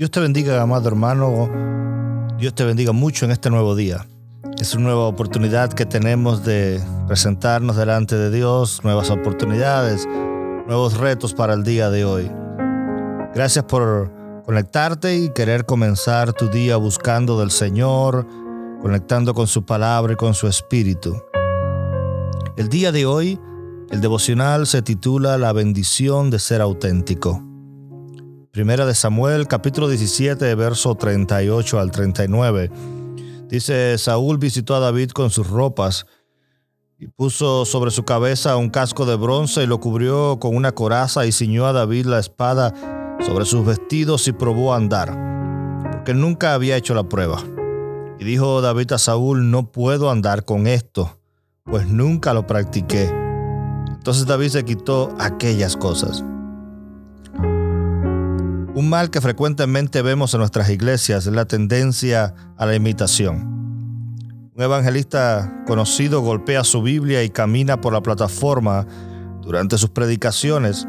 Dios te bendiga, amado hermano. Dios te bendiga mucho en este nuevo día. Es una nueva oportunidad que tenemos de presentarnos delante de Dios, nuevas oportunidades, nuevos retos para el día de hoy. Gracias por conectarte y querer comenzar tu día buscando del Señor, conectando con su palabra y con su espíritu. El día de hoy, el devocional se titula La bendición de ser auténtico. Primera de Samuel, capítulo 17, verso 38 al 39. Dice, Saúl visitó a David con sus ropas y puso sobre su cabeza un casco de bronce y lo cubrió con una coraza y ciñó a David la espada sobre sus vestidos y probó a andar, porque nunca había hecho la prueba. Y dijo David a Saúl, no puedo andar con esto, pues nunca lo practiqué. Entonces David se quitó aquellas cosas. Un mal que frecuentemente vemos en nuestras iglesias es la tendencia a la imitación. Un evangelista conocido golpea su Biblia y camina por la plataforma durante sus predicaciones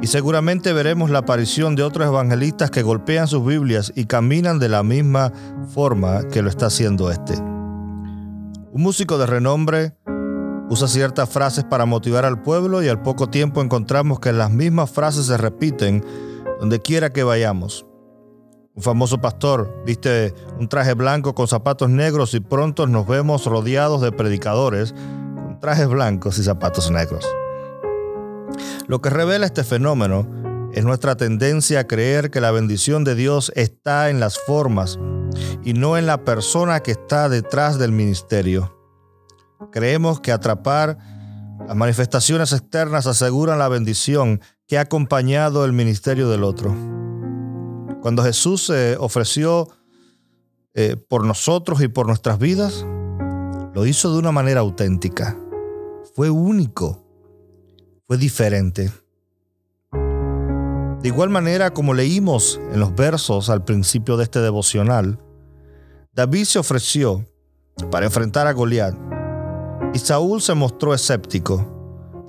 y seguramente veremos la aparición de otros evangelistas que golpean sus Biblias y caminan de la misma forma que lo está haciendo este. Un músico de renombre usa ciertas frases para motivar al pueblo y al poco tiempo encontramos que las mismas frases se repiten donde quiera que vayamos. Un famoso pastor viste un traje blanco con zapatos negros y pronto nos vemos rodeados de predicadores con trajes blancos y zapatos negros. Lo que revela este fenómeno es nuestra tendencia a creer que la bendición de Dios está en las formas y no en la persona que está detrás del ministerio. Creemos que atrapar las manifestaciones externas aseguran la bendición que ha acompañado el ministerio del otro. Cuando Jesús se ofreció eh, por nosotros y por nuestras vidas, lo hizo de una manera auténtica. Fue único fue diferente. De igual manera, como leímos en los versos al principio de este devocional, David se ofreció para enfrentar a Goliat y Saúl se mostró escéptico,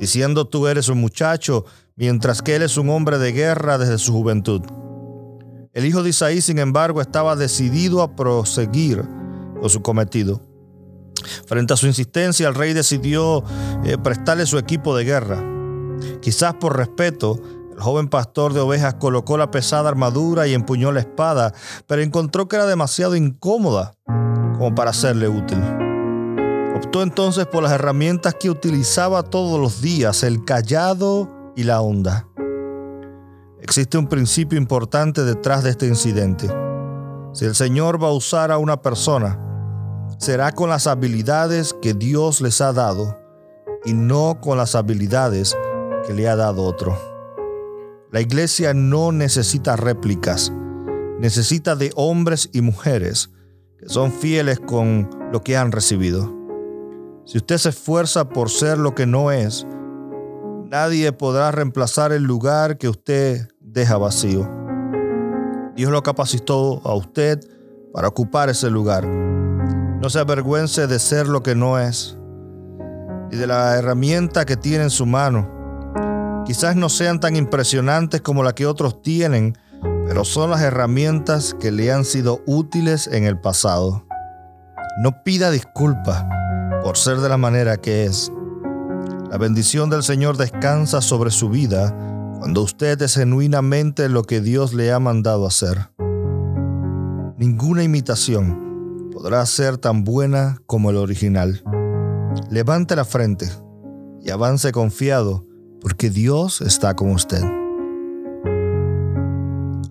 diciendo tú eres un muchacho, mientras que él es un hombre de guerra desde su juventud. El hijo de Isaí, sin embargo, estaba decidido a proseguir con su cometido. Frente a su insistencia, el rey decidió eh, prestarle su equipo de guerra. Quizás por respeto, el joven pastor de ovejas colocó la pesada armadura y empuñó la espada, pero encontró que era demasiado incómoda como para serle útil. Optó entonces por las herramientas que utilizaba todos los días, el callado y la onda. Existe un principio importante detrás de este incidente. Si el Señor va a usar a una persona, será con las habilidades que Dios les ha dado y no con las habilidades que le ha dado otro. La iglesia no necesita réplicas, necesita de hombres y mujeres que son fieles con lo que han recibido. Si usted se esfuerza por ser lo que no es, nadie podrá reemplazar el lugar que usted deja vacío. Dios lo capacitó a usted para ocupar ese lugar. No se avergüence de ser lo que no es y de la herramienta que tiene en su mano Quizás no sean tan impresionantes como la que otros tienen, pero son las herramientas que le han sido útiles en el pasado. No pida disculpas por ser de la manera que es. La bendición del Señor descansa sobre su vida cuando usted es genuinamente lo que Dios le ha mandado hacer. Ninguna imitación podrá ser tan buena como el original. Levante la frente y avance confiado porque Dios está con usted.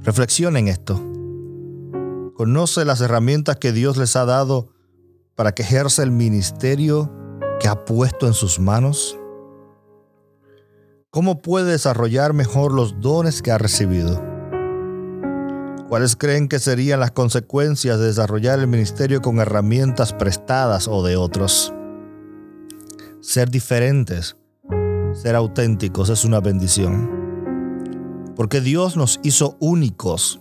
Reflexione en esto. Conoce las herramientas que Dios les ha dado para que ejerza el ministerio que ha puesto en sus manos. ¿Cómo puede desarrollar mejor los dones que ha recibido? ¿Cuáles creen que serían las consecuencias de desarrollar el ministerio con herramientas prestadas o de otros? Ser diferentes ser auténticos es una bendición. Porque Dios nos hizo únicos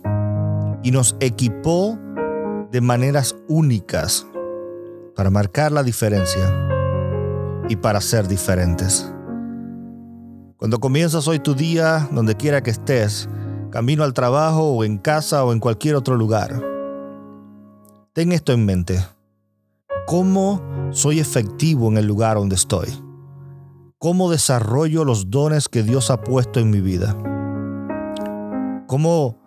y nos equipó de maneras únicas para marcar la diferencia y para ser diferentes. Cuando comienzas hoy tu día, donde quiera que estés, camino al trabajo o en casa o en cualquier otro lugar. Ten esto en mente. ¿Cómo soy efectivo en el lugar donde estoy? ¿Cómo desarrollo los dones que Dios ha puesto en mi vida? ¿Cómo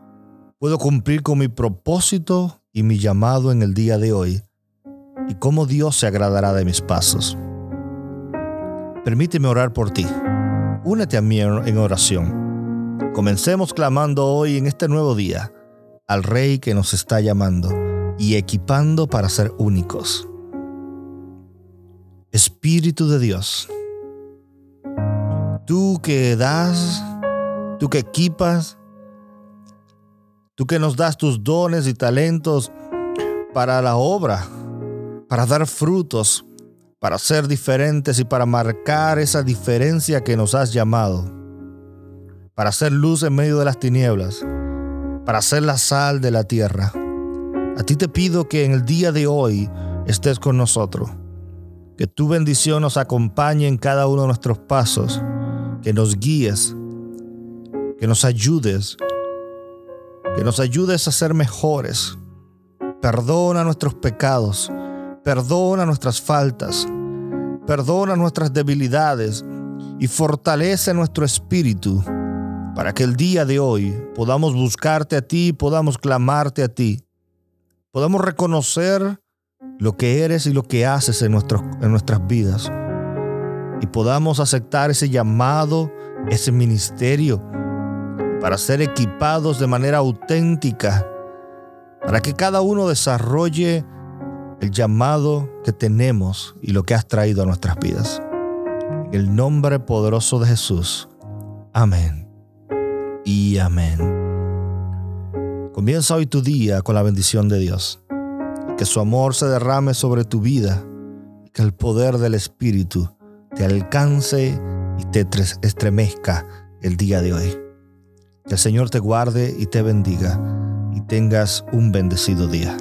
puedo cumplir con mi propósito y mi llamado en el día de hoy? ¿Y cómo Dios se agradará de mis pasos? Permíteme orar por ti. Únete a mí en oración. Comencemos clamando hoy en este nuevo día al Rey que nos está llamando y equipando para ser únicos. Espíritu de Dios, tú que das, tú que equipas, tú que nos das tus dones y talentos para la obra, para dar frutos, para ser diferentes y para marcar esa diferencia que nos has llamado, para hacer luz en medio de las tinieblas, para ser la sal de la tierra. A ti te pido que en el día de hoy estés con nosotros, que tu bendición nos acompañe en cada uno de nuestros pasos, que nos guíes, que nos ayudes, que nos ayudes a ser mejores. Perdona nuestros pecados Perdona nuestras faltas, perdona nuestras debilidades y fortalece nuestro espíritu para que el día de hoy podamos buscarte a ti, podamos clamarte a ti, podamos reconocer lo que eres y lo que haces en, en nuestras vidas. Y podamos aceptar ese llamado, ese ministerio para ser equipados de manera auténtica, para que cada uno desarrolle el llamado que tenemos y lo que has traído a nuestras vidas. En el nombre poderoso de Jesús. Amén. Y amén. Comienza hoy tu día con la bendición de Dios. Que su amor se derrame sobre tu vida. Que el poder del Espíritu te alcance y te estremezca el día de hoy. Que el Señor te guarde y te bendiga y tengas un bendecido día.